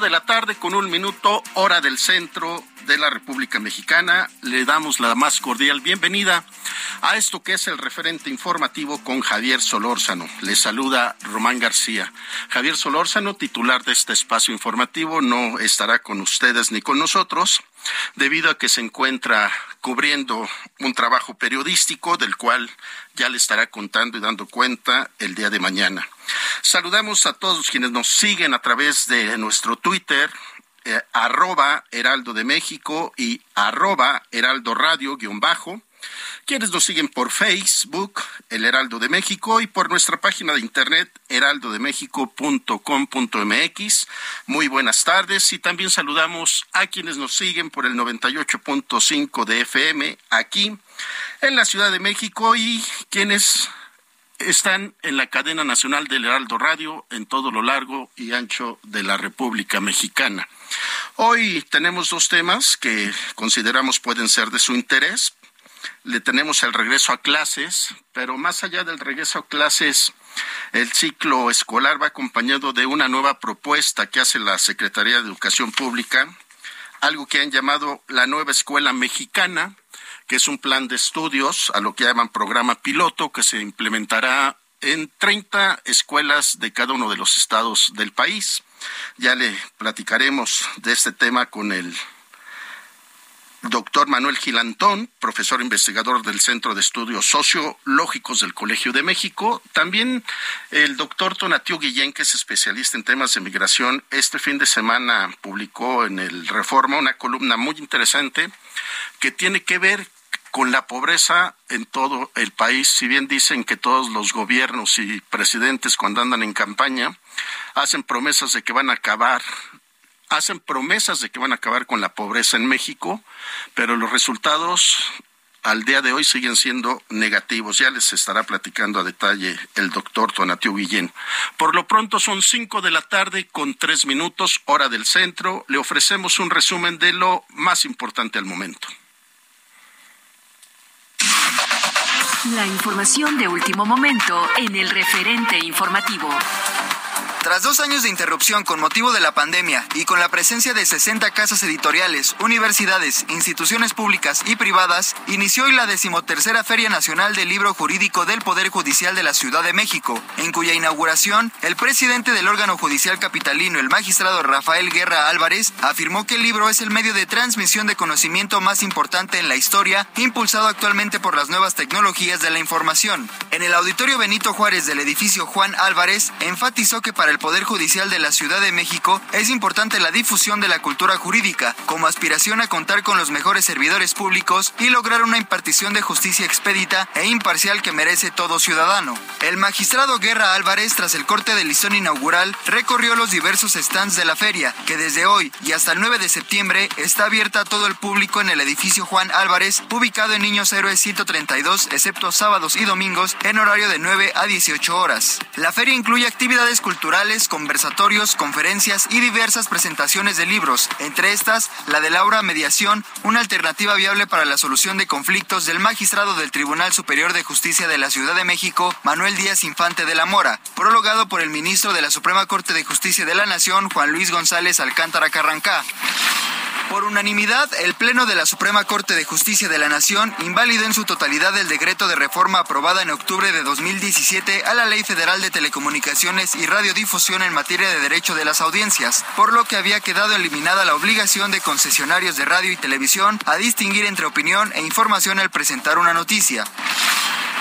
De la tarde con un minuto, hora del centro de la República Mexicana. Le damos la más cordial bienvenida a esto que es el referente informativo con Javier Solórzano. Le saluda Román García. Javier Solórzano, titular de este espacio informativo, no estará con ustedes ni con nosotros debido a que se encuentra cubriendo un trabajo periodístico del cual ya le estará contando y dando cuenta el día de mañana. Saludamos a todos quienes nos siguen a través de nuestro Twitter, eh, arroba Heraldo de México y arroba Heraldo Radio quienes nos siguen por Facebook, El Heraldo de México, y por nuestra página de internet, heraldodemexico.com.mx. Muy buenas tardes y también saludamos a quienes nos siguen por el 98.5 de FM aquí en la Ciudad de México y quienes están en la cadena nacional del Heraldo Radio en todo lo largo y ancho de la República Mexicana. Hoy tenemos dos temas que consideramos pueden ser de su interés le tenemos el regreso a clases, pero más allá del regreso a clases, el ciclo escolar va acompañado de una nueva propuesta que hace la Secretaría de Educación Pública, algo que han llamado la nueva escuela mexicana, que es un plan de estudios a lo que llaman programa piloto que se implementará en 30 escuelas de cada uno de los estados del país. Ya le platicaremos de este tema con el doctor Manuel Gilantón, profesor investigador del Centro de Estudios Sociológicos del Colegio de México. También el doctor Tonatiu Guillén, que es especialista en temas de migración. Este fin de semana publicó en el Reforma una columna muy interesante que tiene que ver con la pobreza en todo el país. Si bien dicen que todos los gobiernos y presidentes cuando andan en campaña hacen promesas de que van a acabar hacen promesas de que van a acabar con la pobreza en México, pero los resultados al día de hoy siguen siendo negativos. Ya les estará platicando a detalle el doctor Tonatiu Guillén. Por lo pronto son cinco de la tarde con tres minutos, hora del centro. Le ofrecemos un resumen de lo más importante al momento. La información de último momento en el referente informativo. Tras dos años de interrupción con motivo de la pandemia y con la presencia de 60 casas editoriales, universidades, instituciones públicas y privadas, inició hoy la decimotercera Feria Nacional del Libro Jurídico del Poder Judicial de la Ciudad de México, en cuya inauguración el presidente del órgano judicial capitalino, el magistrado Rafael Guerra Álvarez, afirmó que el libro es el medio de transmisión de conocimiento más importante en la historia, impulsado actualmente por las nuevas tecnologías de la información. En el auditorio Benito Juárez del edificio Juan Álvarez, enfatizó que para el Poder Judicial de la Ciudad de México es importante la difusión de la cultura jurídica, como aspiración a contar con los mejores servidores públicos y lograr una impartición de justicia expedita e imparcial que merece todo ciudadano. El magistrado Guerra Álvarez, tras el corte del listón inaugural, recorrió los diversos stands de la feria, que desde hoy y hasta el 9 de septiembre está abierta a todo el público en el edificio Juan Álvarez, ubicado en Niños Héroes 132, excepto sábados y domingos, en horario de 9 a 18 horas. La feria incluye actividades culturales conversatorios, conferencias y diversas presentaciones de libros, entre estas la de Laura Mediación, una alternativa viable para la solución de conflictos del magistrado del Tribunal Superior de Justicia de la Ciudad de México, Manuel Díaz Infante de la Mora, prologado por el ministro de la Suprema Corte de Justicia de la Nación, Juan Luis González Alcántara Carrancá. Por unanimidad, el Pleno de la Suprema Corte de Justicia de la Nación invalidó en su totalidad el decreto de reforma aprobada en octubre de 2017 a la Ley Federal de Telecomunicaciones y Radiodifusión en materia de derecho de las audiencias, por lo que había quedado eliminada la obligación de concesionarios de radio y televisión a distinguir entre opinión e información al presentar una noticia.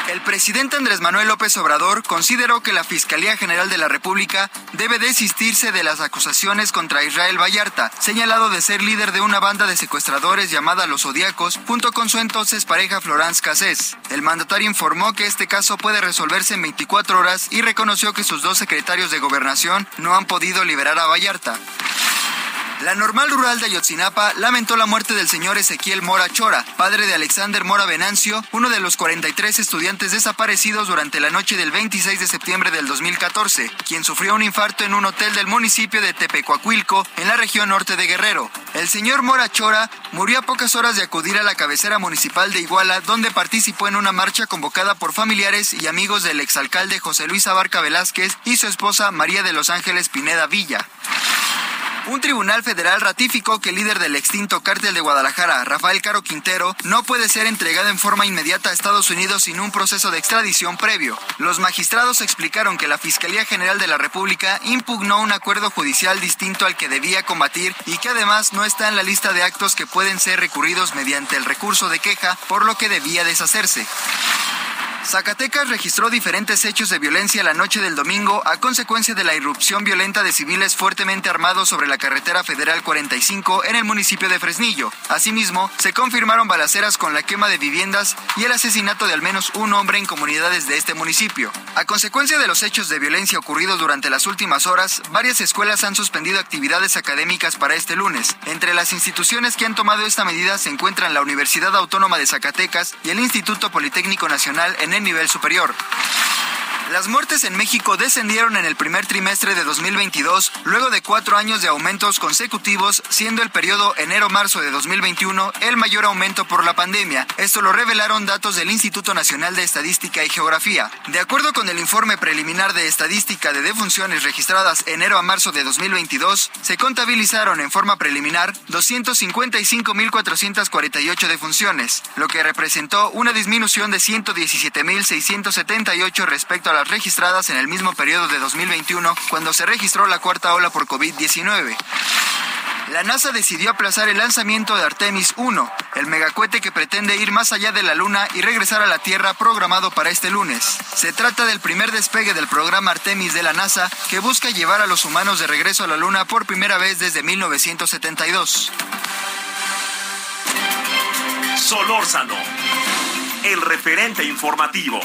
El presidente Andrés Manuel López Obrador consideró que la Fiscalía General de la República debe desistirse de las acusaciones contra Israel Vallarta, señalado de ser líder de una banda de secuestradores llamada Los Zodíacos, junto con su entonces pareja Florence Cassés. El mandatario informó que este caso puede resolverse en 24 horas y reconoció que sus dos secretarios de gobernación no han podido liberar a Vallarta. La normal rural de Ayotzinapa lamentó la muerte del señor Ezequiel Mora Chora, padre de Alexander Mora Venancio, uno de los 43 estudiantes desaparecidos durante la noche del 26 de septiembre del 2014, quien sufrió un infarto en un hotel del municipio de Tepecuacuilco, en la región norte de Guerrero. El señor Mora Chora murió a pocas horas de acudir a la cabecera municipal de Iguala, donde participó en una marcha convocada por familiares y amigos del exalcalde José Luis Abarca Velázquez y su esposa María de los Ángeles Pineda Villa. Un tribunal federal ratificó que el líder del extinto cártel de Guadalajara, Rafael Caro Quintero, no puede ser entregado en forma inmediata a Estados Unidos sin un proceso de extradición previo. Los magistrados explicaron que la Fiscalía General de la República impugnó un acuerdo judicial distinto al que debía combatir y que además no está en la lista de actos que pueden ser recurridos mediante el recurso de queja, por lo que debía deshacerse. Zacatecas registró diferentes hechos de violencia la noche del domingo a consecuencia de la irrupción violenta de civiles fuertemente armados sobre la carretera federal 45 en el municipio de Fresnillo. Asimismo, se confirmaron balaceras con la quema de viviendas y el asesinato de al menos un hombre en comunidades de este municipio. A consecuencia de los hechos de violencia ocurridos durante las últimas horas, varias escuelas han suspendido actividades académicas para este lunes. Entre las instituciones que han tomado esta medida se encuentran la Universidad Autónoma de Zacatecas y el Instituto Politécnico Nacional en el nivel superior. Las muertes en México descendieron en el primer trimestre de 2022, luego de cuatro años de aumentos consecutivos, siendo el periodo enero-marzo de 2021 el mayor aumento por la pandemia. Esto lo revelaron datos del Instituto Nacional de Estadística y Geografía. De acuerdo con el informe preliminar de estadística de defunciones registradas enero a marzo de 2022, se contabilizaron en forma preliminar 255.448 defunciones, lo que representó una disminución de 117.678 respecto a registradas en el mismo periodo de 2021, cuando se registró la cuarta ola por COVID-19. La NASA decidió aplazar el lanzamiento de Artemis 1, el megacohete que pretende ir más allá de la Luna y regresar a la Tierra programado para este lunes. Se trata del primer despegue del programa Artemis de la NASA que busca llevar a los humanos de regreso a la Luna por primera vez desde 1972. Solórzano, el referente informativo.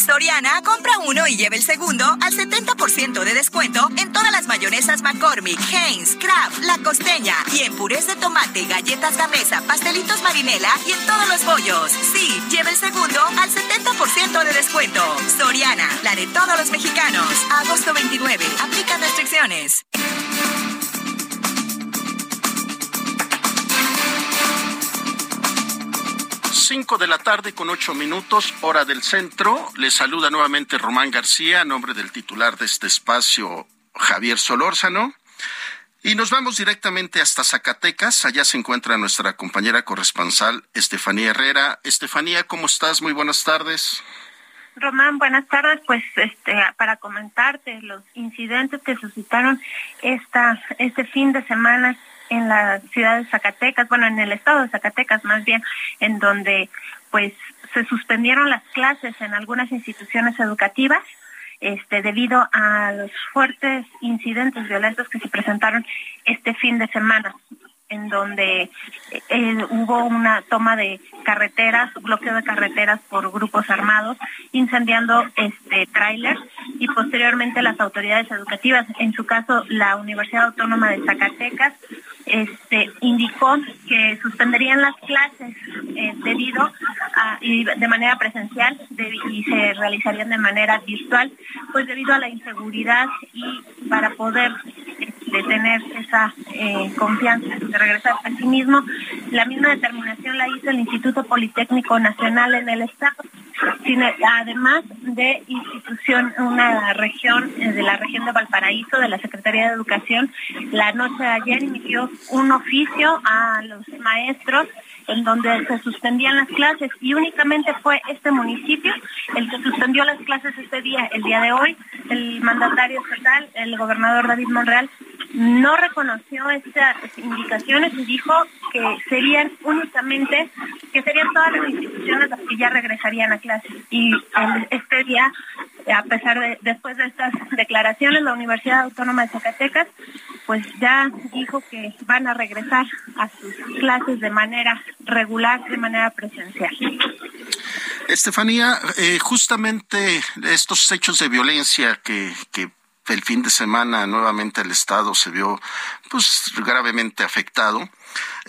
Soriana, compra uno y lleve el segundo al 70% de descuento en todas las mayonesas McCormick, Heinz, Kraft, La Costeña y en purés de tomate, galletas Gamesa, pastelitos marinela y en todos los bollos. Sí, lleve el segundo al 70% de descuento. Soriana, la de todos los mexicanos. Agosto 29. Aplica restricciones. 5 de la tarde con 8 minutos, hora del centro. Les saluda nuevamente Román García, a nombre del titular de este espacio, Javier Solórzano. Y nos vamos directamente hasta Zacatecas. Allá se encuentra nuestra compañera corresponsal, Estefanía Herrera. Estefanía, ¿cómo estás? Muy buenas tardes. Román, buenas tardes. Pues este, para comentarte los incidentes que suscitaron esta, este fin de semana en la ciudad de Zacatecas, bueno, en el estado de Zacatecas más bien, en donde pues se suspendieron las clases en algunas instituciones educativas este, debido a los fuertes incidentes violentos que se presentaron este fin de semana en donde eh, hubo una toma de carreteras, bloqueo de carreteras por grupos armados, incendiando este trailers y posteriormente las autoridades educativas, en su caso la Universidad Autónoma de Zacatecas, este, indicó que suspenderían las clases eh, debido a, y de manera presencial y se realizarían de manera virtual, pues debido a la inseguridad y para poder de tener esa eh, confianza de regresar a sí mismo. La misma determinación la hizo el Instituto Politécnico Nacional en el Estado, además de institución, una región eh, de la región de Valparaíso, de la Secretaría de Educación, la noche de ayer emitió un oficio a los maestros en donde se suspendían las clases y únicamente fue este municipio el que suspendió las clases este día, el día de hoy. El mandatario estatal, el gobernador David Monreal, no reconoció estas indicaciones y dijo que serían únicamente, que serían todas las instituciones las que ya regresarían a clases. Y este día, a pesar de, después de estas declaraciones, la Universidad Autónoma de Zacatecas, pues ya dijo que van a regresar a sus clases de manera regular, de manera presencial. Estefanía, eh, justamente estos hechos de violencia que, que el fin de semana nuevamente el Estado se vio pues gravemente afectado.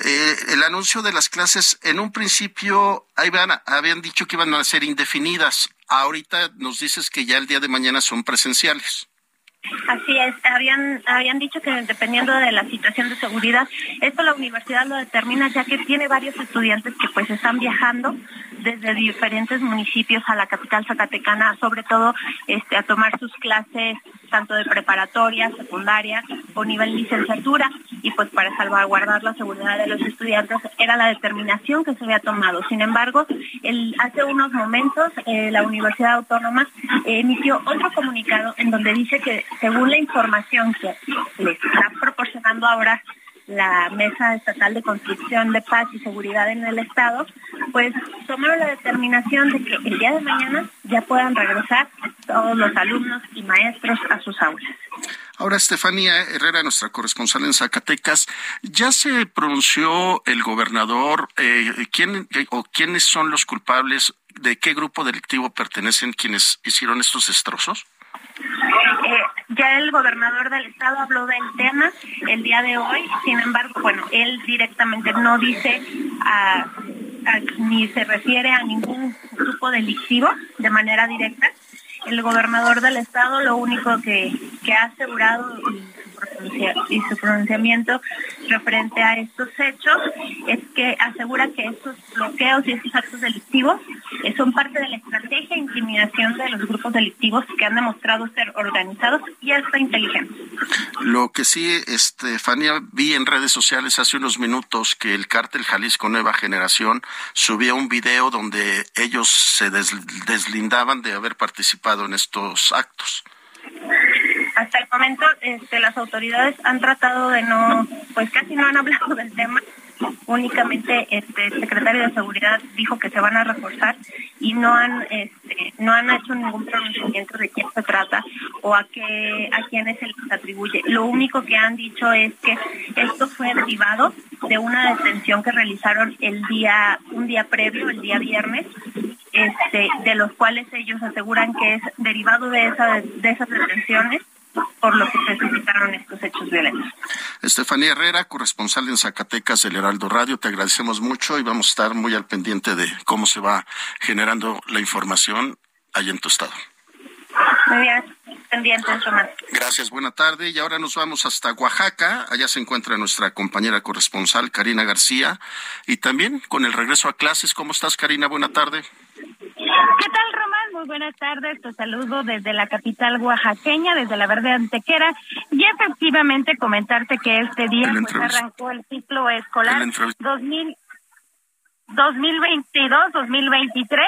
Eh, el anuncio de las clases en un principio habían dicho que iban a ser indefinidas. Ahorita nos dices que ya el día de mañana son presenciales. Así es, habían, habían dicho que dependiendo de la situación de seguridad, esto la universidad lo determina ya que tiene varios estudiantes que pues están viajando desde diferentes municipios a la capital zacatecana, sobre todo este, a tomar sus clases tanto de preparatoria, secundaria o nivel licenciatura y pues para salvaguardar la seguridad de los estudiantes era la determinación que se había tomado. Sin embargo, hace unos momentos eh, la Universidad Autónoma emitió otro comunicado en donde dice que según la información que les está proporcionando ahora la Mesa Estatal de Construcción de Paz y Seguridad en el Estado, pues tomaron la determinación de que el día de mañana ya puedan regresar todos los alumnos y maestros a sus aulas. Ahora, Estefanía Herrera, nuestra corresponsal en Zacatecas, ¿ya se pronunció el gobernador eh, quién o quiénes son los culpables, de qué grupo delictivo pertenecen quienes hicieron estos destrozos? Eh, ya el gobernador del estado habló del tema el día de hoy, sin embargo, bueno, él directamente no dice ni se refiere a ningún grupo delictivo de manera directa. El gobernador del estado lo único que, ha asegurado y su pronunciamiento referente a estos hechos es que asegura que estos bloqueos y estos actos delictivos eh, son parte de la estrategia de intimidación de los grupos delictivos que han demostrado ser organizados y hasta inteligentes. Lo que sí, Estefanía, vi en redes sociales hace unos minutos que el cártel Jalisco Nueva Generación subía un video donde ellos se deslindaban de haber participado en estos actos hasta el momento este, las autoridades han tratado de no, pues casi no han hablado del tema. Únicamente este, el secretario de Seguridad dijo que se van a reforzar y no han, este, no han hecho ningún pronunciamiento de quién se trata o a qué, a quién es el que se atribuye. Lo único que han dicho es que esto fue derivado de una detención que realizaron el día, un día previo, el día viernes, este, de los cuales ellos aseguran que es derivado de, esa, de esas detenciones por lo que se suscitaron estos hechos violentos. Estefanía Herrera, corresponsal en Zacatecas del Heraldo Radio, te agradecemos mucho y vamos a estar muy al pendiente de cómo se va generando la información ahí en tu estado. Muy bien, pendiente, Román. Gracias, buena tarde. Y ahora nos vamos hasta Oaxaca. Allá se encuentra nuestra compañera corresponsal, Karina García. Y también con el regreso a clases. ¿Cómo estás, Karina? Buena tarde. ¿Qué tal, Román? Muy buenas tardes. Te saludo desde la capital oaxaqueña, desde la Verde Antequera. Y efectivamente comentarte que este día pues, arrancó el ciclo escolar 2000, 2022-2023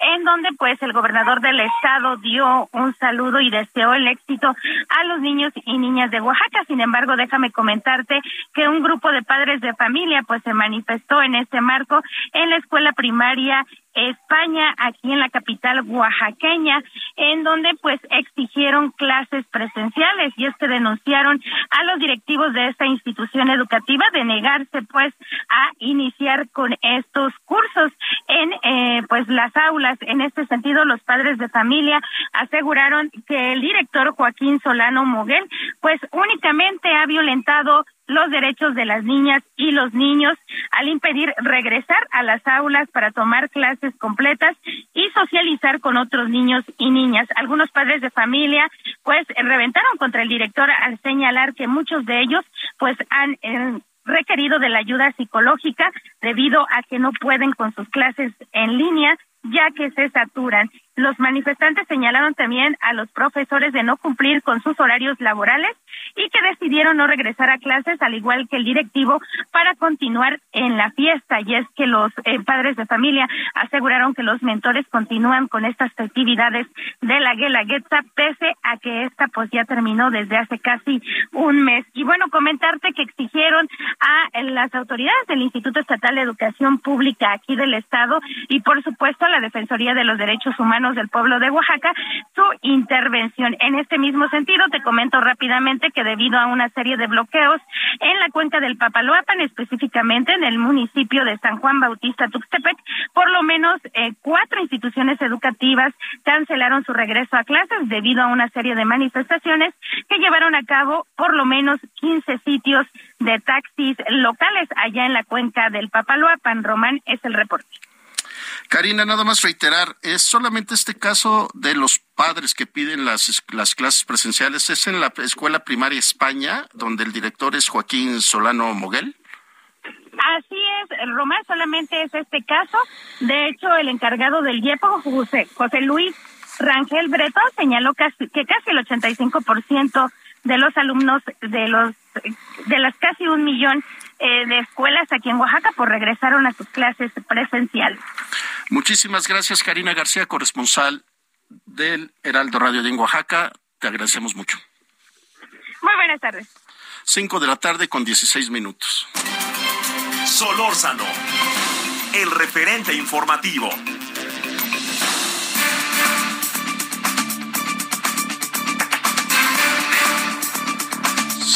en donde pues el gobernador del estado dio un saludo y deseó el éxito a los niños y niñas de Oaxaca. Sin embargo, déjame comentarte que un grupo de padres de familia pues se manifestó en este marco en la escuela primaria España, aquí en la capital oaxaqueña, en donde pues exigieron clases presenciales y es que denunciaron a los directivos de esta institución educativa de negarse pues a iniciar con estos cursos en eh, pues las aulas. En este sentido, los padres de familia aseguraron que el director Joaquín Solano Moguel pues únicamente ha violentado los derechos de las niñas y los niños al impedir regresar a las aulas para tomar clases completas y socializar con otros niños y niñas. Algunos padres de familia pues reventaron contra el director al señalar que muchos de ellos pues han eh, requerido de la ayuda psicológica debido a que no pueden con sus clases en línea ya que se saturan. Los manifestantes señalaron también a los profesores de no cumplir con sus horarios laborales y que decidieron no regresar a clases, al igual que el directivo, para continuar en la fiesta. Y es que los eh, padres de familia aseguraron que los mentores continúan con estas festividades de la Guelaguetza, pese a que esta pues ya terminó desde hace casi un mes. Y bueno, comentarte que exigieron a las autoridades del Instituto Estatal de Educación Pública aquí del Estado y por supuesto a la Defensoría de los Derechos Humanos del pueblo de Oaxaca su intervención. En este mismo sentido, te comento rápidamente que debido a una serie de bloqueos en la cuenca del Papaloapan, específicamente en el municipio de San Juan Bautista Tuxtepec, por lo menos eh, cuatro instituciones educativas cancelaron su regreso a clases debido a una serie de manifestaciones que llevaron a cabo por lo menos 15 sitios de taxis locales allá en la cuenca del Papaloapan. Román es el reporte. Karina, nada más reiterar, es solamente este caso de los padres que piden las, las clases presenciales, es en la escuela primaria España, donde el director es Joaquín Solano Moguel. Así es, Román, solamente es este caso. De hecho, el encargado del IEPO, José, José Luis Rangel Bretón, señaló casi, que casi el 85% de los alumnos de los de las casi un millón eh, de escuelas aquí en Oaxaca pues regresaron a sus clases presenciales. Muchísimas gracias, Karina García, corresponsal del Heraldo Radio de Oaxaca. Te agradecemos mucho. Muy buenas tardes. Cinco de la tarde con dieciséis minutos. Solórzano, el referente informativo.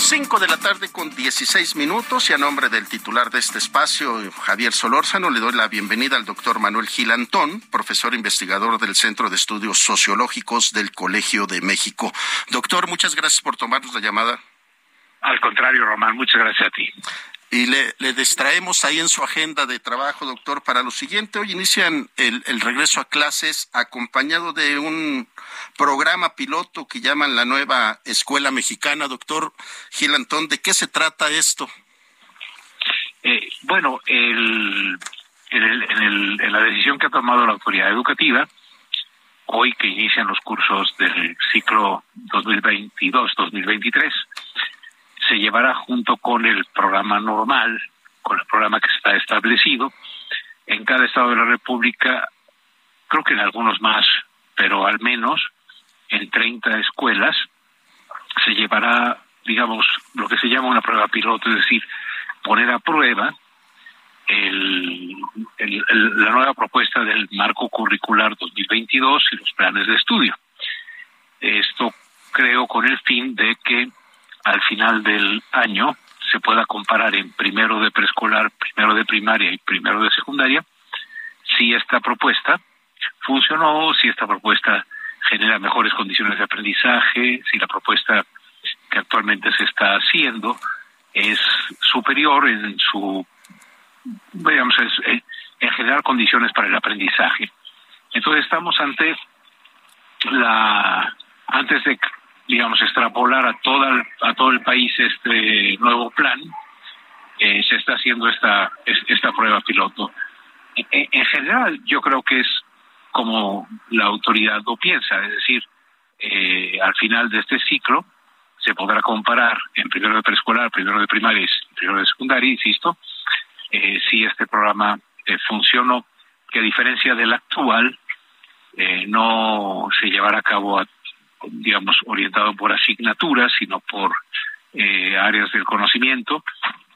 Cinco de la tarde con 16 minutos y a nombre del titular de este espacio, Javier Solórzano, le doy la bienvenida al doctor Manuel Gilantón, profesor investigador del Centro de Estudios Sociológicos del Colegio de México. Doctor, muchas gracias por tomarnos la llamada. Al contrario, Román, muchas gracias a ti. Y le, le, distraemos ahí en su agenda de trabajo, doctor, para lo siguiente. Hoy inician el, el, regreso a clases acompañado de un programa piloto que llaman la nueva Escuela Mexicana. Doctor Gil Antón, ¿de qué se trata esto? Eh, bueno, el, el, en la decisión que ha tomado la autoridad educativa, hoy que inician los cursos del ciclo 2022-2023, se llevará junto con el programa normal, con el programa que está establecido, en cada estado de la República, creo que en algunos más, pero al menos en 30 escuelas, se llevará, digamos, lo que se llama una prueba piloto, es decir, poner a prueba la nueva propuesta del marco curricular 2022 y los planes de estudio. Esto creo con el fin de que al final del año se pueda comparar en primero de preescolar, primero de primaria y primero de secundaria si esta propuesta funcionó, si esta propuesta genera mejores condiciones de aprendizaje, si la propuesta que actualmente se está haciendo es superior en su, digamos, en generar condiciones para el aprendizaje. Entonces estamos ante la, antes de digamos, extrapolar a, toda, a todo el país este nuevo plan, eh, se está haciendo esta, esta prueba piloto. En, en, general, yo creo que es como la autoridad lo piensa, es decir, eh, al final de este ciclo se podrá comparar en primero de preescolar, primero de primaria y primero de secundaria, insisto, eh, si este programa eh, funcionó, que a diferencia del actual, eh, no se llevará a cabo a digamos, orientado por asignaturas, sino por eh, áreas del conocimiento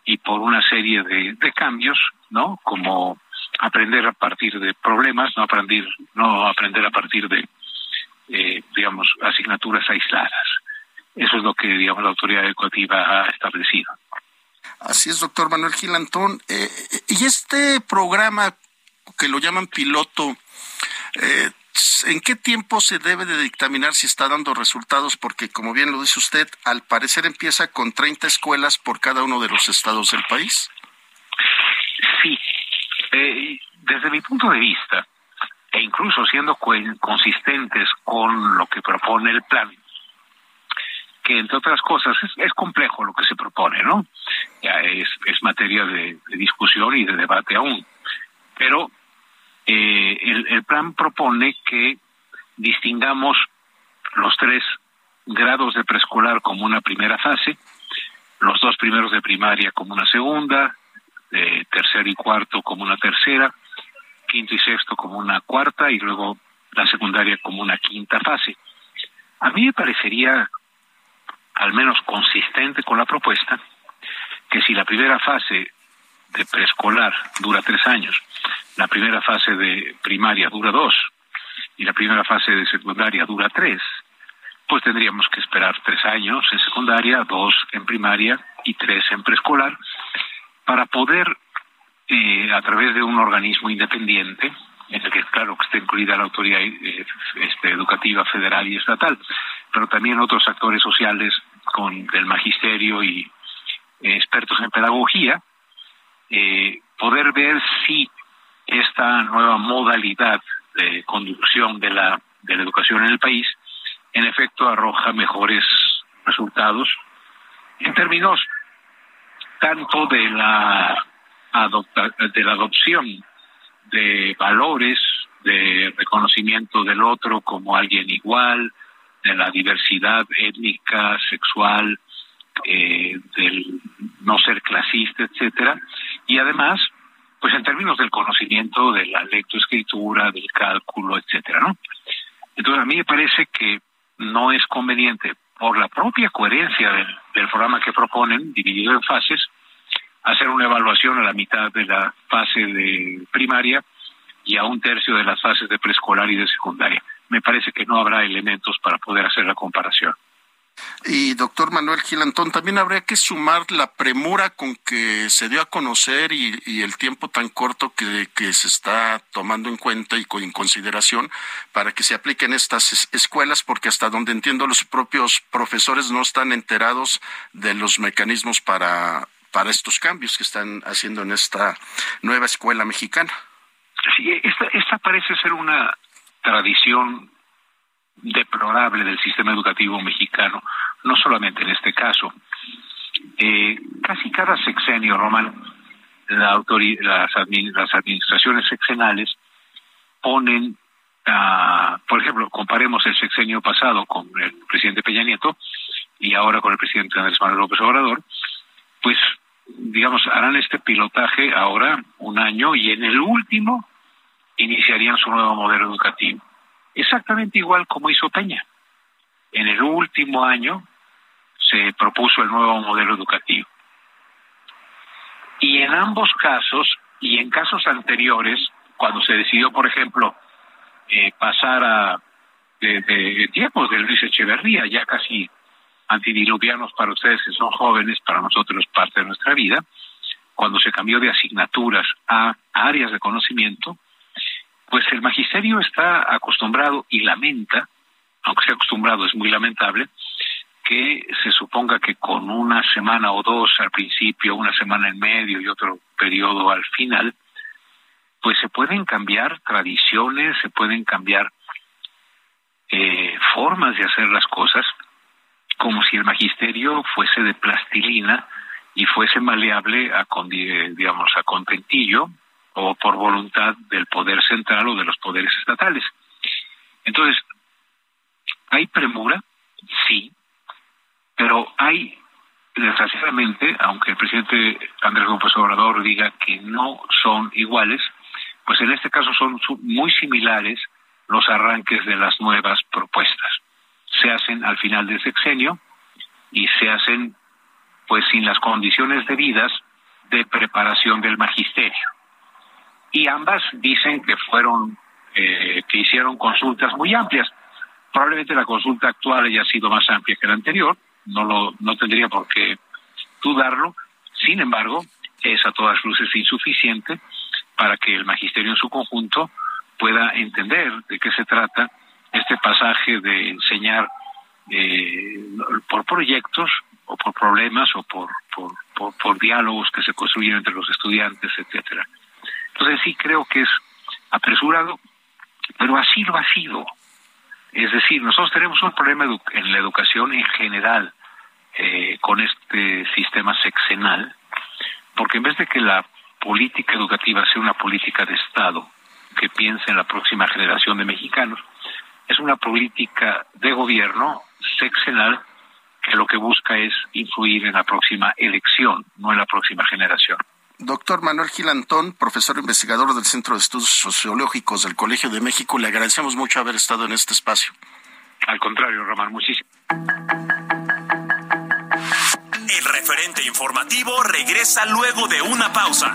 y por una serie de, cambios, ¿no? Como aprender a partir de problemas, no aprender, no aprender a partir de, eh, digamos, asignaturas aisladas. Eso es lo que, digamos, la autoridad educativa ha establecido. Así es, doctor Manuel Gilantón. Eh, y este programa que lo llaman piloto, eh, ¿En qué tiempo se debe de dictaminar si está dando resultados? Porque, como bien lo dice usted, al parecer empieza con 30 escuelas por cada uno de los estados del país. Sí. Eh, desde mi punto de vista, e incluso siendo consistentes con lo que propone el plan, que entre otras cosas es, complejo lo que se propone, ¿no? Ya es, es materia de, discusión y de debate aún. Pero eh, el, plan propone que distingamos los tres grados de preescolar como una primera fase, los dos primeros de primaria como una segunda, tercero y cuarto como una tercera, quinto y sexto como una cuarta y luego la secundaria como una quinta fase. A mí me parecería al menos consistente con la propuesta que si la primera fase preescolar dura tres años, la primera fase de primaria dura dos y la primera fase de secundaria dura tres, pues tendríamos que esperar tres años en secundaria, dos en primaria y tres en preescolar para poder, eh, a través de un organismo independiente, en el que claro que está incluida la autoridad eh, este, educativa federal y estatal, pero también otros actores sociales con del magisterio y eh, expertos en pedagogía, eh, poder ver si esta nueva modalidad de conducción de la, de la educación en el país en efecto arroja mejores resultados en términos tanto de la de la adopción de valores de reconocimiento del otro como alguien igual de la diversidad étnica sexual eh, del no ser clasista etcétera y además pues en términos del conocimiento de la lectoescritura del cálculo etcétera no entonces a mí me parece que no es conveniente por la propia coherencia del, del programa que proponen dividido en fases hacer una evaluación a la mitad de la fase de primaria y a un tercio de las fases de preescolar y de secundaria. Me parece que no habrá elementos para poder hacer la comparación. Y doctor Manuel Gilantón, también habría que sumar la premura con que se dio a conocer y, el tiempo tan corto que, que, se está tomando en cuenta y en consideración para que se apliquen estas escuelas, porque hasta donde entiendo los propios profesores no están enterados de los mecanismos para para estos cambios que están haciendo en esta nueva escuela mexicana. Sí, esta parece ser una tradición deplorable del sistema educativo mexicano, no solamente en este caso. Eh, casi cada sexenio, Román, la las, las administraciones sexenales ponen, por ejemplo, comparemos el sexenio pasado con el presidente Peña Nieto y ahora con el presidente Andrés Manuel López Obrador, pues digamos, harán este pilotaje ahora un año y en el último iniciarían su nuevo modelo educativo. Exactamente igual como hizo Peña. En el último año se propuso el nuevo modelo educativo. Y en ambos casos, y en casos anteriores, cuando se decidió, por ejemplo, eh, pasar a de, tiempos de Luis Echeverría, ya casi antidiluvianos para ustedes que son jóvenes, para nosotros parte de nuestra vida, cuando se cambió de asignaturas a áreas de conocimiento, pues el magisterio está acostumbrado y lamenta, aunque sea acostumbrado es muy lamentable, que se suponga que con una semana o dos al principio, una semana en medio y otro periodo al final, pues se pueden cambiar tradiciones, se pueden cambiar eh, formas de hacer las cosas como si el magisterio fuese de plastilina y fuese maleable a, digamos, a contentillo o por voluntad del poder central o de los poderes estatales. Entonces, ¿hay premura? Sí, pero hay, desgraciadamente, aunque el presidente Andrés López Obrador diga que no son iguales, pues en este caso son muy similares los arranques de las nuevas propuestas se hacen al final del sexenio y se hacen pues sin las condiciones debidas de preparación del magisterio. Y ambas dicen que fueron, eh, que hicieron consultas muy amplias. Probablemente la consulta actual haya sido más amplia que la anterior, no, lo, no tendría por qué dudarlo. Sin embargo, es a todas luces insuficiente para que el magisterio en su conjunto pueda entender de qué se trata pasaje de enseñar eh, por proyectos o por problemas o por, por, por, diálogos que se construyen entre los estudiantes, etcétera. Entonces sí creo que es apresurado, pero así lo ha sido. Es decir, nosotros tenemos un problema en la educación en general eh, con este sistema sexenal, porque en vez de que la política educativa sea una política de Estado que piense en la próxima generación de mexicanos, es una política de gobierno sexenal que lo que busca es influir en la próxima elección, no en la próxima generación. Doctor Manuel Gilantón, profesor investigador del Centro de Estudios Sociológicos del Colegio de México, le agradecemos mucho haber estado en este espacio. Al contrario, Román, muchísimo. El referente informativo regresa luego de una pausa.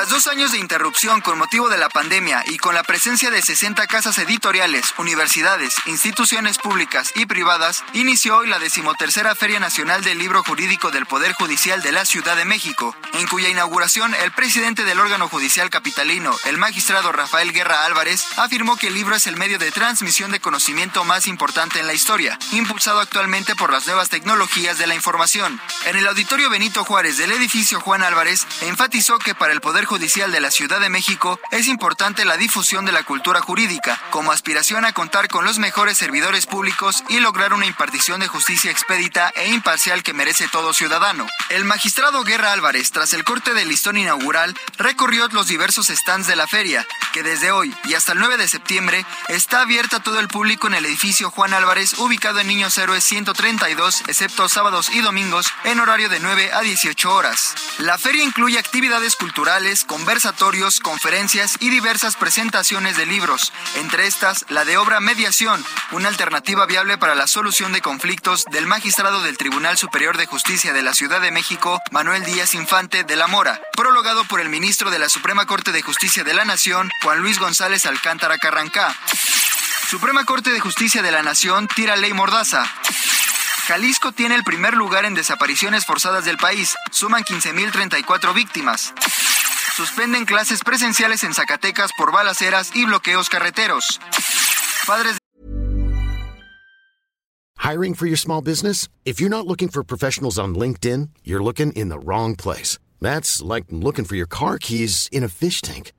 Tras dos años de interrupción con motivo de la pandemia y con la presencia de 60 casas editoriales, universidades, instituciones públicas y privadas, inició hoy la decimotercera Feria Nacional del Libro Jurídico del Poder Judicial de la Ciudad de México, en cuya inauguración el presidente del órgano judicial capitalino, el magistrado Rafael Guerra Álvarez, afirmó que el libro es el medio de transmisión de conocimiento más importante en la historia, impulsado actualmente por las nuevas tecnologías de la información. En el auditorio Benito Juárez del edificio Juan Álvarez, enfatizó que para el Poder Judicial de la Ciudad de México es importante la difusión de la cultura jurídica, como aspiración a contar con los mejores servidores públicos y lograr una impartición de justicia expedita e imparcial que merece todo ciudadano. El magistrado Guerra Álvarez, tras el corte del listón inaugural, recorrió los diversos stands de la feria, que desde hoy y hasta el 9 de septiembre está abierta a todo el público en el edificio Juan Álvarez, ubicado en Niños Héroes 132, excepto sábados y domingos, en horario de 9 a 18 horas. La feria incluye actividades culturales, conversatorios, conferencias y diversas presentaciones de libros, entre estas la de obra Mediación, una alternativa viable para la solución de conflictos del magistrado del Tribunal Superior de Justicia de la Ciudad de México, Manuel Díaz Infante de la Mora, prologado por el ministro de la Suprema Corte de Justicia de la Nación, Juan Luis González Alcántara Carrancá. Suprema Corte de Justicia de la Nación tira ley mordaza. Jalisco tiene el primer lugar en desapariciones forzadas del país. Suman 15.034 víctimas. Suspenden clases presenciales en Zacatecas por balaceras y bloqueos carreteros. Padres Hiring for your small business? If you're not looking for professionals on LinkedIn, you're looking in the wrong place. That's like looking for your car keys in a fish tank.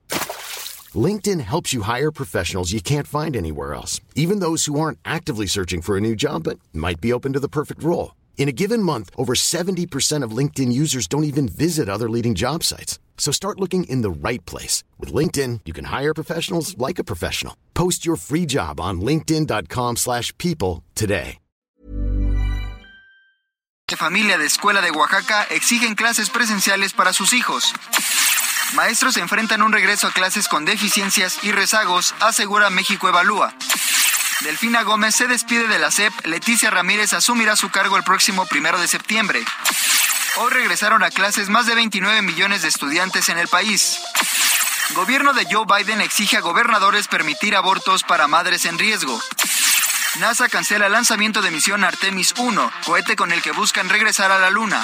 LinkedIn helps you hire professionals you can't find anywhere else, even those who aren't actively searching for a new job but might be open to the perfect role. In a given month, over 70% of LinkedIn users don't even visit other leading job sites. So start looking in the right place. With LinkedIn, you can hire professionals like a professional. Post your free job on linkedin.com slash people today. Familia de Escuela de Oaxaca exigen clases presenciales para sus hijos. Maestros enfrentan un regreso a clases con deficiencias y rezagos, asegura México Evalúa. Delfina Gómez se despide de la SEP, Leticia Ramírez asumirá su cargo el próximo primero de septiembre. Hoy regresaron a clases más de 29 millones de estudiantes en el país. Gobierno de Joe Biden exige a gobernadores permitir abortos para madres en riesgo. NASA cancela el lanzamiento de misión Artemis 1, cohete con el que buscan regresar a la Luna.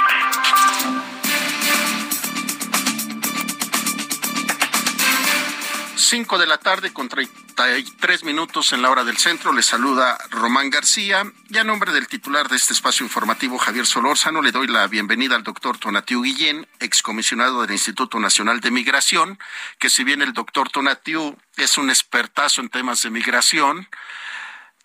5 de la tarde con 33 minutos en la hora del centro. Le saluda Román García y a nombre del titular de este espacio informativo, Javier Solórzano, le doy la bienvenida al doctor Tonatiu Guillén, excomisionado del Instituto Nacional de Migración, que si bien el doctor Tonatiu es un expertazo en temas de migración,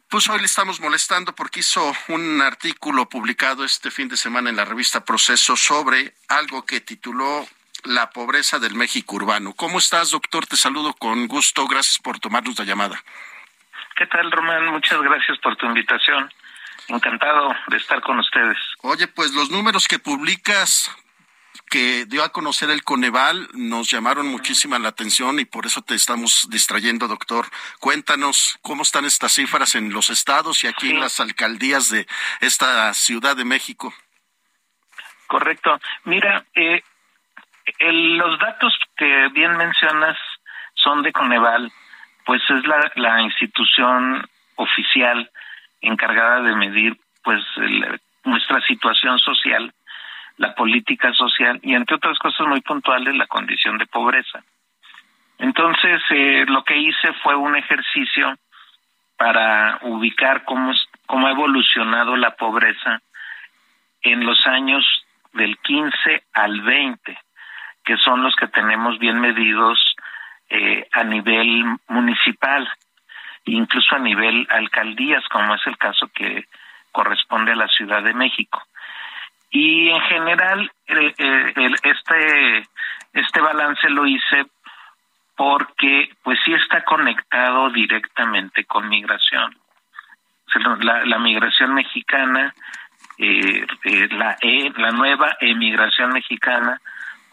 Pues hoy le estamos molestando porque hizo un artículo publicado este fin de semana en la revista Proceso sobre algo que tituló La pobreza del México urbano. ¿Cómo estás, doctor? Te saludo con gusto. Gracias por tomarnos la llamada. ¿Qué tal, Román? Muchas gracias por tu invitación. Encantado de estar con ustedes. Oye, pues los números que publicas que dio a conocer el Coneval nos llamaron muchísima la atención y por eso te estamos distrayendo, doctor. Cuéntanos cómo están estas cifras en los estados y aquí en las alcaldías de esta Ciudad de México. Correcto. Mira, eh, los datos que bien mencionas son de Coneval, pues es la, institución oficial encargada de medir pues nuestra situación social la política social y entre otras cosas muy puntuales la condición de pobreza. Entonces, eh, lo que hice fue un ejercicio para ubicar cómo, cómo ha evolucionado la pobreza en los años del 15 al 20, que son los que tenemos bien medidos eh, a nivel municipal, incluso a nivel alcaldías, como es el caso que corresponde a la Ciudad de México. Y en general, este, este balance lo hice porque pues sí está conectado directamente con migración. La, la migración mexicana, eh, eh, la, e, la nueva emigración mexicana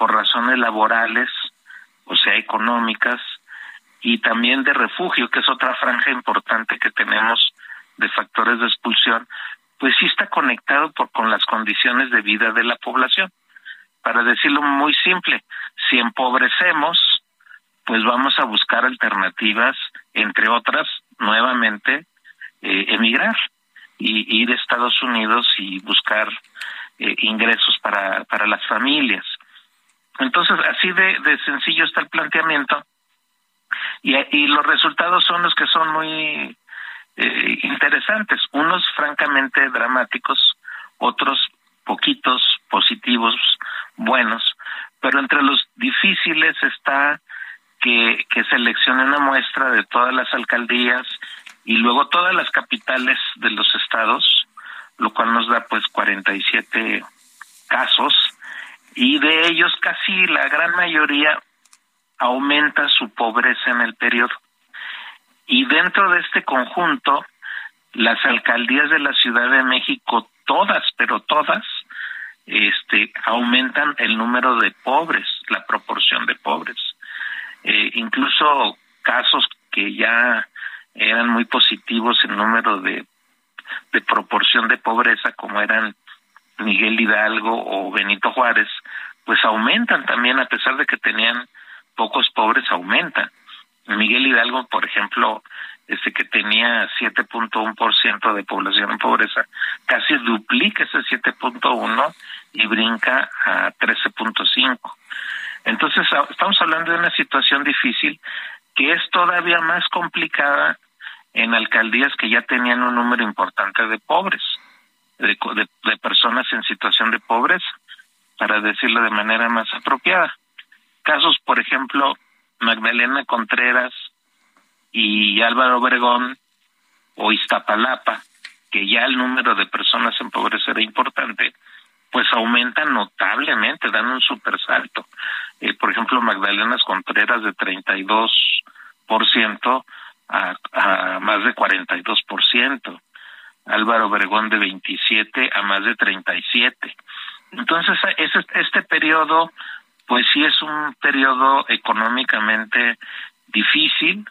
por razones laborales, o sea, económicas, y también de refugio, que es otra franja importante que tenemos de factores de expulsión, pues sí está conectado por, con las condiciones de vida de la población. Para decirlo muy simple, si empobrecemos, pues vamos a buscar alternativas, entre otras, nuevamente, eh, emigrar y ir a Estados Unidos y buscar eh, ingresos para, para las familias. Entonces, así de, sencillo está el planteamiento. Y, y los resultados son los que son muy eh, interesantes, unos francamente dramáticos, otros poquitos positivos, buenos, pero entre los difíciles está que, que seleccione una muestra de todas las alcaldías y luego todas las capitales de los estados, lo cual nos da pues 47 casos y de ellos casi la gran mayoría aumenta su pobreza en el periodo. Y dentro de este conjunto, las alcaldías de la Ciudad de México, todas, pero todas, este, aumentan el número de pobres, la proporción de pobres. Eh, incluso casos que ya eran muy positivos en número de, de proporción de pobreza, como eran Miguel Hidalgo o Benito Juárez, pues aumentan también, a pesar de que tenían pocos pobres, aumentan. Miguel Hidalgo, por ejemplo, este que tenía 7.1% de población en pobreza, casi duplica ese 7.1 y brinca a 13.5. Entonces, estamos hablando de una situación difícil que es todavía más complicada en alcaldías que ya tenían un número importante de pobres, de, de personas en situación de pobreza, para decirlo de manera más apropiada. Casos, por ejemplo, Magdalena Contreras y Álvaro Obregón o Iztapalapa, que ya el número de personas en pobreza era importante, pues aumentan notablemente, dan un super salto. Eh, por ejemplo, Magdalena Contreras de 32% a, a más de 42%, Álvaro Obregón de 27 a más de 37. Entonces, este, este periodo pues sí es un periodo económicamente difícil.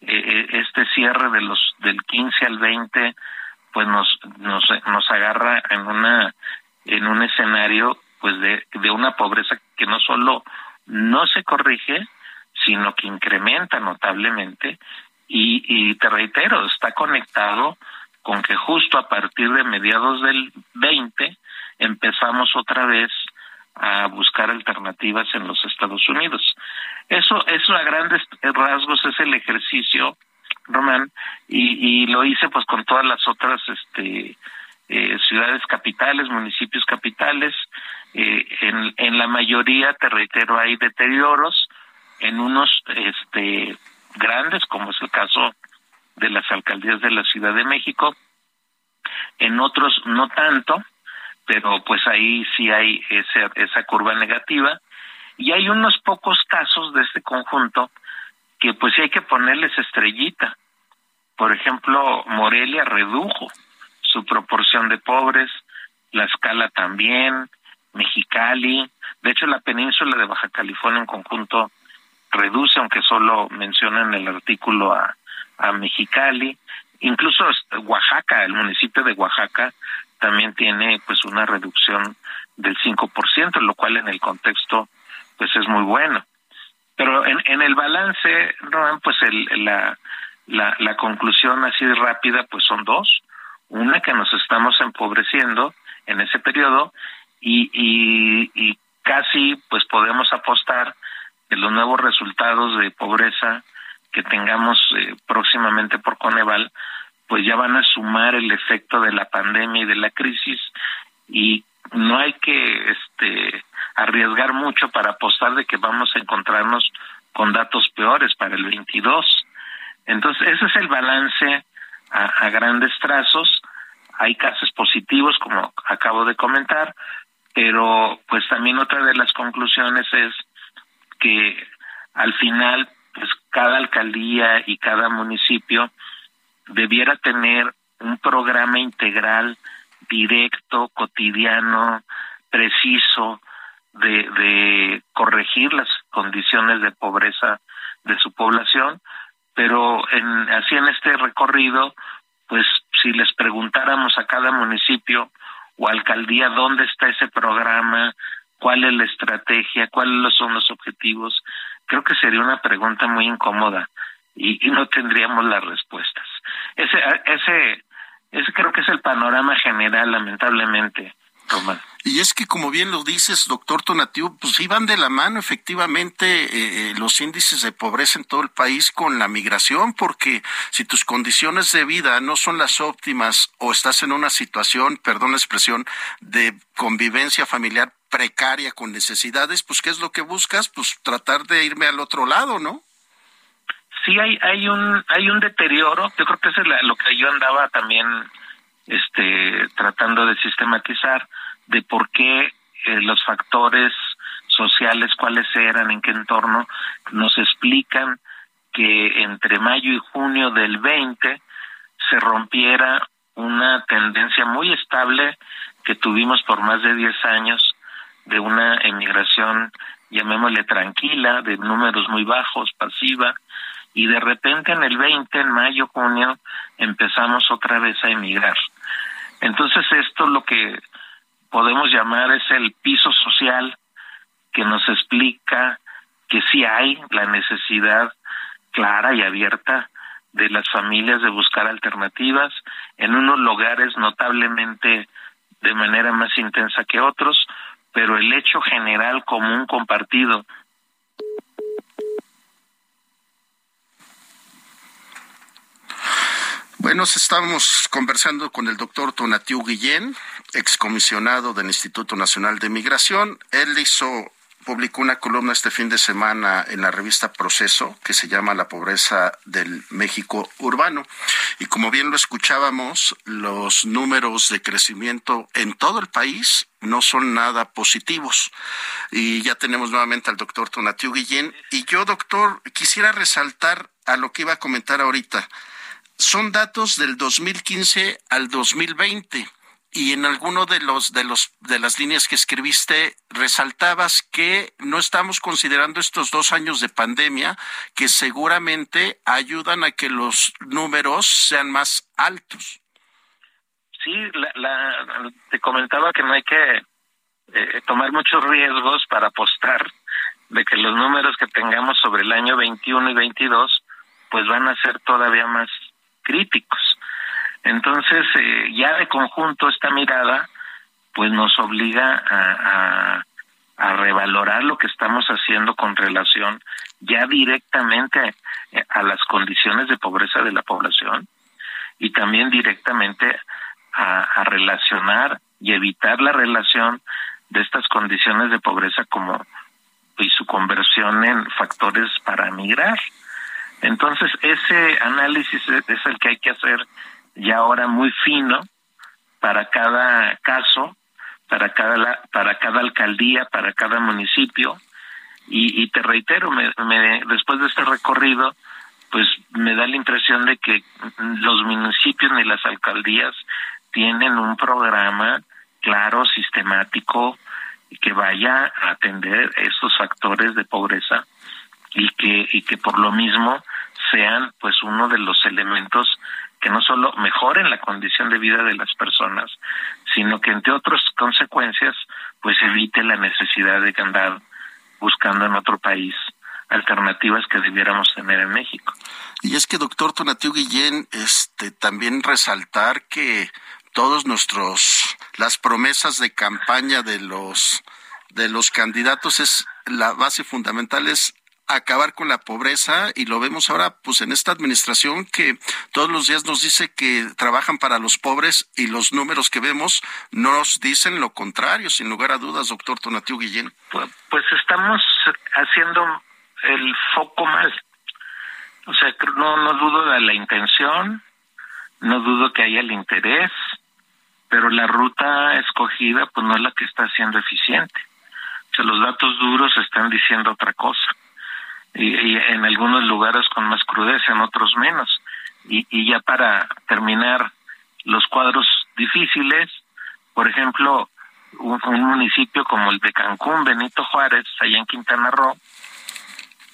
Eh, eh, este cierre de los del 15 al 20 pues nos nos nos agarra en una en un escenario pues de, de una pobreza que no solo no se corrige sino que incrementa notablemente y, y te reitero está conectado con que justo a partir de mediados del 20 empezamos otra vez a buscar alternativas en los Estados Unidos. Eso, eso a grandes rasgos es el ejercicio, Román, y, y lo hice pues con todas las otras este, eh, ciudades capitales, municipios capitales. Eh, en, en la mayoría, te reitero, hay deterioros, en unos este, grandes, como es el caso de las alcaldías de la Ciudad de México. En otros no tanto, pero pues ahí sí hay esa, esa curva negativa. Y hay unos pocos casos de este conjunto que pues sí hay que ponerles estrellita. Por ejemplo, Morelia redujo su proporción de pobres, la escala también, Mexicali, de hecho la península de Baja California en conjunto reduce, aunque solo menciona en el artículo a, a Mexicali, incluso Oaxaca, el municipio de Oaxaca también tiene pues una reducción del 5%, lo cual en el contexto pues es muy bueno. Pero en, en el balance, pues el, la, la, la conclusión así rápida pues son dos. Una que nos estamos empobreciendo en ese periodo y casi pues podemos apostar que los nuevos resultados de pobreza que tengamos eh, próximamente por Coneval pues ya van a sumar el efecto de la pandemia y de la crisis y no hay que este arriesgar mucho para apostar de que vamos a encontrarnos con datos peores para el 22. Entonces, ese es el balance a, a grandes trazos. Hay casos positivos, como acabo de comentar, pero pues también otra de las conclusiones es que al final, cada alcaldía y cada municipio debiera tener un programa integral, directo, cotidiano, preciso, de, corregir las condiciones de pobreza de su población, pero en, así en este recorrido, pues si les preguntáramos a cada municipio o alcaldía dónde está ese programa, cuál es la estrategia, cuáles son los objetivos, creo que sería una pregunta muy incómoda y, y no tendríamos las respuestas. Ese, ese, ese creo que es el panorama general, lamentablemente, Román. Y es que, como bien lo dices, doctor Tonatiuh, pues iban de la mano efectivamente eh, eh, los índices de pobreza en todo el país con la migración, porque si tus condiciones de vida no son las óptimas o estás en una situación, perdón la expresión, de convivencia familiar precaria con necesidades, pues ¿qué es lo que buscas? Pues tratar de irme al otro lado, ¿no? Sí, hay, hay un hay un deterioro. Yo creo que eso es lo que yo andaba también este tratando de sistematizar de por qué eh, los factores sociales, cuáles eran, en qué entorno, nos explican que entre mayo y junio del 20 se rompiera una tendencia muy estable que tuvimos por más de 10 años de una emigración, llamémosle tranquila, de números muy bajos, pasiva, y de repente en el 20, en mayo, junio, empezamos otra vez a emigrar. Entonces esto lo que podemos llamar es el piso social que nos explica que sí hay la necesidad clara y abierta de las familias de buscar alternativas. En unos lugares notablemente de manera más intensa que otros, pero el hecho general común compartido Bueno, estamos conversando con el doctor Tonatiu Guillén, excomisionado del Instituto Nacional de Migración. Él hizo publicó una columna este fin de semana en la revista Proceso que se llama La pobreza del México urbano. Y como bien lo escuchábamos, los números de crecimiento en todo el país no son nada positivos. Y ya tenemos nuevamente al doctor Tonatiu Guillén. Y yo, doctor, quisiera resaltar a lo que iba a comentar ahorita. Son datos del 2015 al 2020 y en alguno de los de los de las líneas que escribiste resaltabas que no estamos considerando estos dos años de pandemia que seguramente ayudan a que los números sean más altos. Sí, la, te comentaba que no hay que eh, tomar muchos riesgos para apostar de que los números que tengamos sobre el año 21 y 22 pues van a ser todavía más. Entonces, eh, ya de conjunto esta mirada, pues nos obliga a, a, revalorar lo que estamos haciendo con relación ya directamente a, las condiciones de pobreza de la población y también directamente a, a relacionar y evitar la relación de estas condiciones de pobreza como y su conversión en factores para migrar. Entonces, ese análisis es el que hay que hacer ya ahora muy fino para cada caso, para cada, para cada alcaldía, para cada municipio. Y, y te reitero, me, me, después de este recorrido, pues me da la impresión de que los municipios ni las alcaldías tienen un programa claro, sistemático, que vaya a atender estos factores de pobreza y que y que por lo mismo sean pues uno de los elementos que no solo mejoren la condición de vida de las personas, sino que entre otras consecuencias pues evite la necesidad de andar buscando en otro país alternativas que debiéramos tener en México. Y es que doctor Tonatiu Guillén, este también resaltar que todos nuestros las promesas de campaña de los de los candidatos es la base fundamental es acabar con la pobreza y lo vemos ahora pues en esta administración que todos los días nos dice que trabajan para los pobres y los números que vemos nos dicen lo contrario, sin lugar a dudas, doctor Tonatiu Guillén. Pues, pues estamos haciendo el foco mal. O sea, no, no dudo de la intención, no dudo que haya el interés, pero la ruta escogida pues no es la que está siendo eficiente. O sea, los datos duros están diciendo otra cosa. Y, y en algunos lugares con más crudeza, en otros menos. Y, y ya para terminar los cuadros difíciles, por ejemplo, un, un, municipio como el de Cancún, Benito Juárez, allá en Quintana Roo,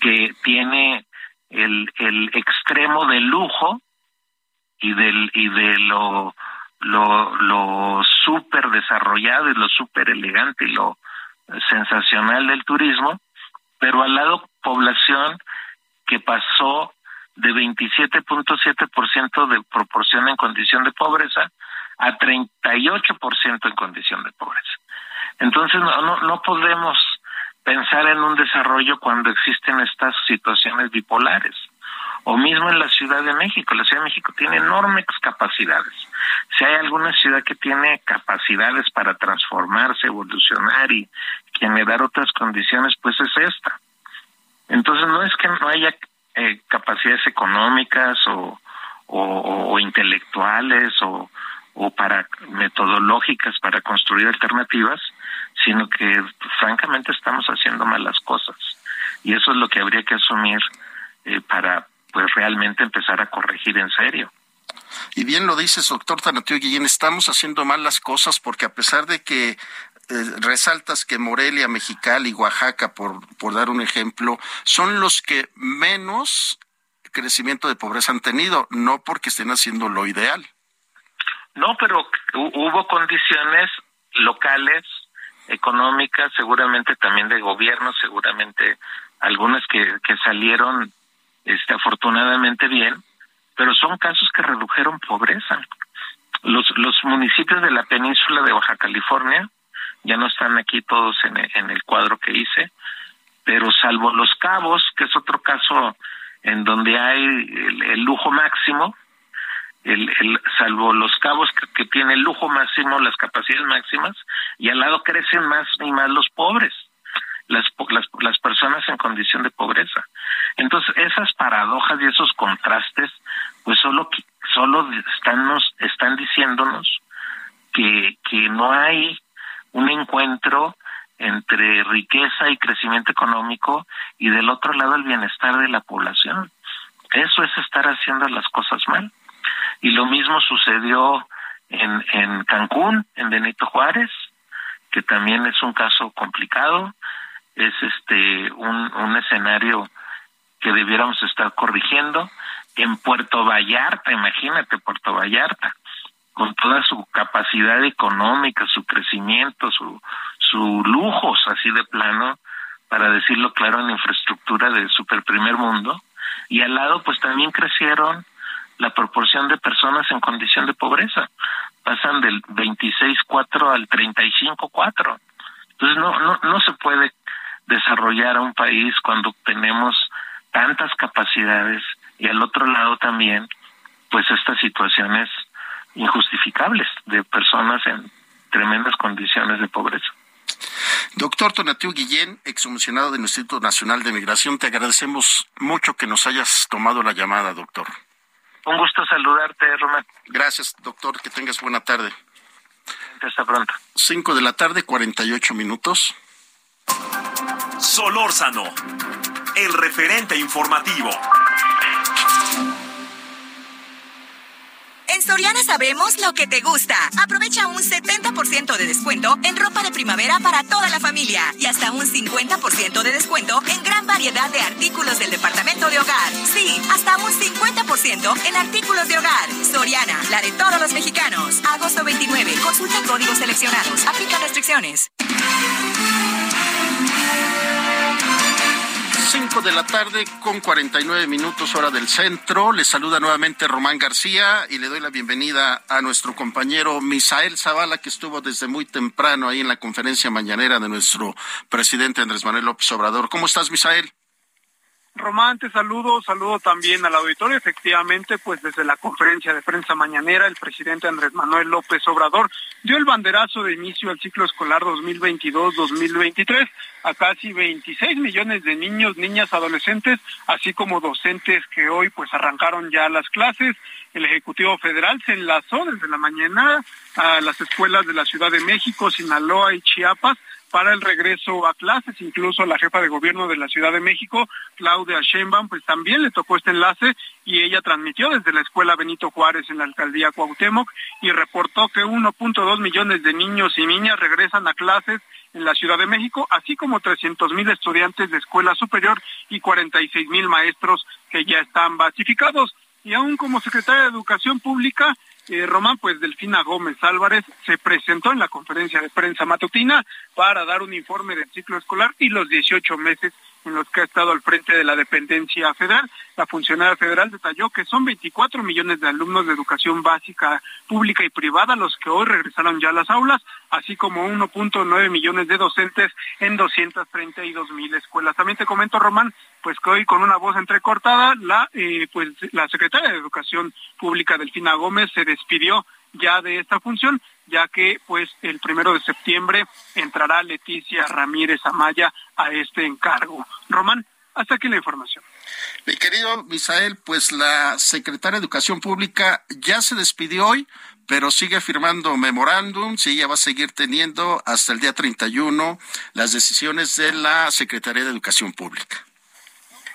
que tiene el, el extremo de lujo y del y de lo lo, lo súper desarrollado y lo súper elegante y lo sensacional del turismo, pero al lado población que pasó de 27.7% de proporción en condición de pobreza a 38% en condición de pobreza. Entonces no, no, no podemos pensar en un desarrollo cuando existen estas situaciones bipolares o mismo en la Ciudad de México. La Ciudad de México tiene enormes capacidades. Si hay alguna ciudad que tiene capacidades para transformarse, evolucionar y generar otras condiciones, pues es esta. Entonces no es que no haya eh, capacidades económicas o, o, intelectuales o, o para metodológicas para construir alternativas, sino que francamente estamos haciendo malas cosas. Y eso es lo que habría que asumir eh, para pues realmente empezar a corregir en serio. Y bien lo dices, doctor Tanatio Guillén, estamos haciendo mal las cosas porque a pesar de que resaltas que Morelia, Mexicali y Oaxaca, por, por dar un ejemplo, son los que menos crecimiento de pobreza han tenido, no porque estén haciendo lo ideal. No, pero hubo condiciones locales, económicas, seguramente también de gobierno, seguramente algunas que, que salieron este, afortunadamente bien, pero son casos que redujeron pobreza. Los, los municipios de la península de Baja California ya no están aquí todos en, en el cuadro que hice, pero salvo Los Cabos, que es otro caso en donde hay el, lujo máximo, el, el, salvo Los Cabos que, que tiene el lujo máximo, las capacidades máximas, y al lado crecen más y más los pobres las, las, las personas en condición de pobreza. Entonces, esas paradojas y esos contrastes, pues solo, solo están, nos, están diciéndonos que, que no hay un encuentro entre riqueza y crecimiento económico y del otro lado el bienestar de la población. Eso es estar haciendo las cosas mal. Y lo mismo sucedió en, en Cancún, en Benito Juárez, que también es un caso complicado es este un, un escenario que debiéramos estar corrigiendo. En Puerto Vallarta, imagínate Puerto Vallarta, con toda su capacidad económica, su crecimiento, su, su lujos así de plano, para decirlo claro, en infraestructura de super primer mundo, y al lado pues también crecieron la proporción de personas en condición de pobreza, pasan del 26.4 al 35.4. Entonces no, no, no se puede desarrollar a un país cuando tenemos tantas capacidades y al otro lado también pues estas situaciones injustificables de personas en tremendas condiciones de pobreza. Doctor Tonatiu Guillén, excomisionado del Instituto Nacional de Migración, te agradecemos mucho que nos hayas tomado la llamada, doctor. Un gusto saludarte, Román. Gracias, doctor. Que tengas buena tarde. Hasta pronto. Cinco de la tarde, cuarenta y ocho minutos. Solórzano, el referente informativo. En Soriana sabemos lo que te gusta. Aprovecha un 70% de descuento en ropa de primavera para toda la familia y hasta un 50% de descuento en gran variedad de artículos del departamento de hogar. Sí, hasta un 50% en artículos de hogar. Soriana, la de todos los mexicanos. Agosto 29. Consulta códigos seleccionados. Aplica restricciones. 5 de la tarde con 49 minutos hora del centro. Le saluda nuevamente Román García y le doy la bienvenida a nuestro compañero Misael Zavala que estuvo desde muy temprano ahí en la conferencia mañanera de nuestro presidente Andrés Manuel López Obrador. ¿Cómo estás, Misael? Román, te saludo, saludo también al auditorio. Efectivamente, pues desde la conferencia de prensa mañanera, el presidente Andrés Manuel López Obrador dio el banderazo de inicio al ciclo escolar 2022-2023 a casi 26 millones de niños, niñas, adolescentes, así como docentes que hoy pues arrancaron ya las clases. El Ejecutivo Federal se enlazó desde la mañana a las escuelas de la Ciudad de México, Sinaloa y Chiapas para el regreso a clases. Incluso la jefa de gobierno de la Ciudad de México, Claudia Sheinbaum, pues también le tocó este enlace y ella transmitió desde la escuela Benito Juárez en la alcaldía Cuauhtémoc y reportó que 1.2 millones de niños y niñas regresan a clases en la Ciudad de México, así como 300 mil estudiantes de escuela superior y 46 mil maestros que ya están basificados. Y aún como secretaria de Educación Pública, eh, Román, pues Delfina Gómez Álvarez se presentó en la conferencia de prensa matutina para dar un informe del ciclo escolar y los 18 meses en los que ha estado al frente de la dependencia federal. La funcionaria federal detalló que son 24 millones de alumnos de educación básica pública y privada los que hoy regresaron ya a las aulas, así como 1.9 millones de docentes en 232 mil escuelas. También te comento, Román, pues que hoy con una voz entrecortada, la, eh, pues, la secretaria de Educación Pública, Delfina Gómez, se despidió ya de esta función, ya que pues el primero de septiembre entrará Leticia Ramírez Amaya a este encargo. Román, hasta aquí la información. Mi querido Misael, pues la secretaria de Educación Pública ya se despidió hoy, pero sigue firmando memorándums y ella va a seguir teniendo hasta el día 31 las decisiones de la Secretaría de Educación Pública.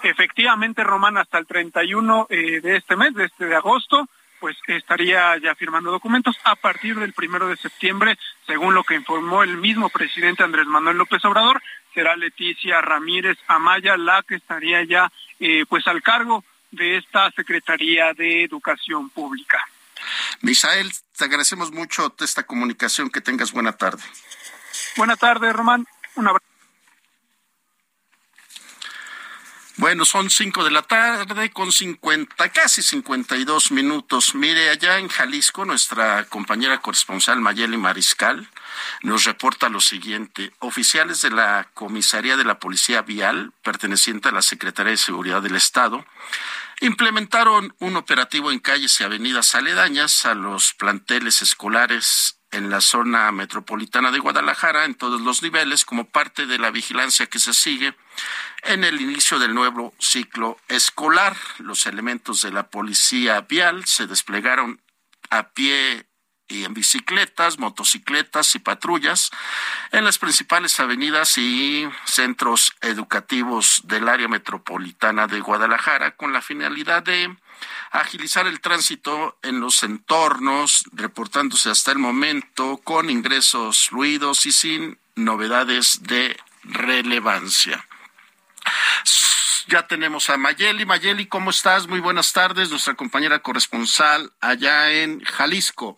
Efectivamente, Román, hasta el 31 eh, de este mes, de este de agosto, pues estaría ya firmando documentos a partir del primero de septiembre, según lo que informó el mismo presidente Andrés Manuel López Obrador, será Leticia Ramírez Amaya la que estaría ya eh, pues al cargo de esta Secretaría de Educación Pública. Misael, te agradecemos mucho esta comunicación, que tengas buena tarde. Buena tarde, Román. Un abrazo. Bueno, son cinco de la tarde con cincuenta, casi cincuenta y dos minutos. Mire, allá en Jalisco, nuestra compañera corresponsal Mayeli Mariscal nos reporta lo siguiente. Oficiales de la Comisaría de la Policía Vial, perteneciente a la Secretaría de Seguridad del Estado, implementaron un operativo en calles y avenidas aledañas a los planteles escolares en la zona metropolitana de Guadalajara en todos los niveles como parte de la vigilancia que se sigue en el inicio del nuevo ciclo escolar. Los elementos de la policía vial se desplegaron a pie y en bicicletas, motocicletas y patrullas en las principales avenidas y centros educativos del área metropolitana de Guadalajara con la finalidad de agilizar el tránsito en los entornos, reportándose hasta el momento con ingresos fluidos y sin novedades de relevancia. Ya tenemos a Mayeli. Mayeli, ¿cómo estás? Muy buenas tardes, nuestra compañera corresponsal allá en Jalisco.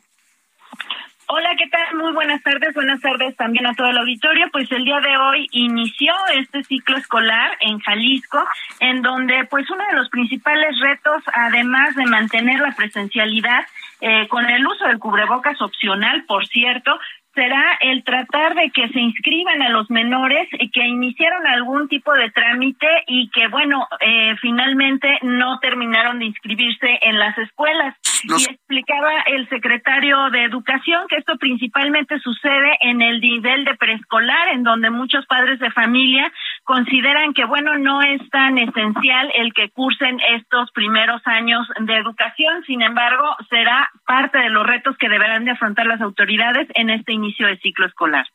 Hola, ¿qué tal? Muy buenas tardes. Buenas tardes también a todo el auditorio. Pues el día de hoy inició este ciclo escolar en Jalisco, en donde pues uno de los principales retos, además de mantener la presencialidad, eh, con el uso del cubrebocas opcional, por cierto, será el tratar de que se inscriban a los menores que iniciaron algún tipo de trámite y que, bueno, eh, finalmente no terminaron de inscribirse en las escuelas. Y explicaba el secretario de Educación que esto principalmente sucede en el nivel de preescolar, en donde muchos padres de familia consideran que, bueno, no es tan esencial el que cursen estos primeros años de educación. Sin embargo, será parte de los retos que deberán de afrontar las autoridades en este inicio de ciclo escolar.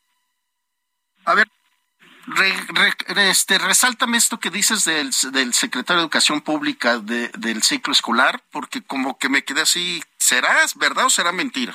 A ver, este, resáltame esto que dices del, del secretario de Educación Pública del ciclo escolar, porque como que me quedé así, ¿será verdad o será mentira?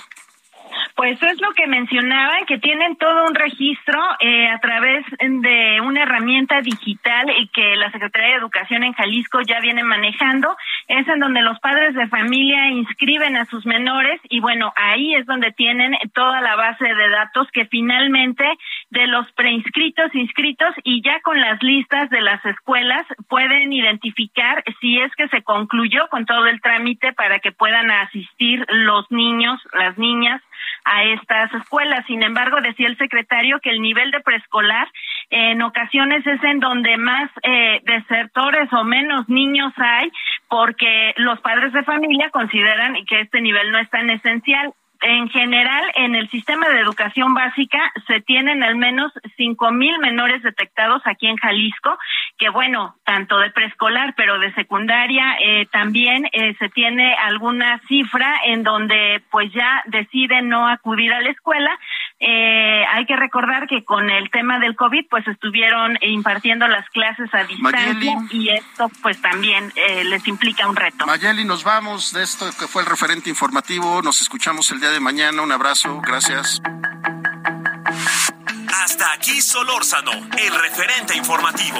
Pues es lo que mencionaban, que tienen todo un registro eh, a través de una herramienta digital y que la Secretaría de Educación en Jalisco ya viene manejando. Es en donde los padres de familia inscriben a sus menores y bueno, ahí es donde tienen toda la base de datos que finalmente de los preinscritos, inscritos y ya con las listas de las escuelas pueden identificar si es que se concluyó con todo el trámite para que puedan asistir los niños, las niñas a estas escuelas. Sin embargo, decía el secretario que el nivel de preescolar en ocasiones es en donde más eh, desertores o menos niños hay porque los padres de familia consideran que este nivel no es tan esencial en general, en el sistema de educación básica se tienen al menos cinco mil menores detectados aquí en Jalisco, que bueno, tanto de preescolar, pero de secundaria eh, también eh, se tiene alguna cifra en donde pues ya deciden no acudir a la escuela. Eh, hay que recordar que con el tema del COVID pues estuvieron impartiendo las clases a distancia y esto pues también les implica un reto. Mayeli, nos vamos de esto que fue el referente informativo. Nos escuchamos el día de mañana. Un abrazo, gracias. Hasta aquí Solórzano, el referente informativo.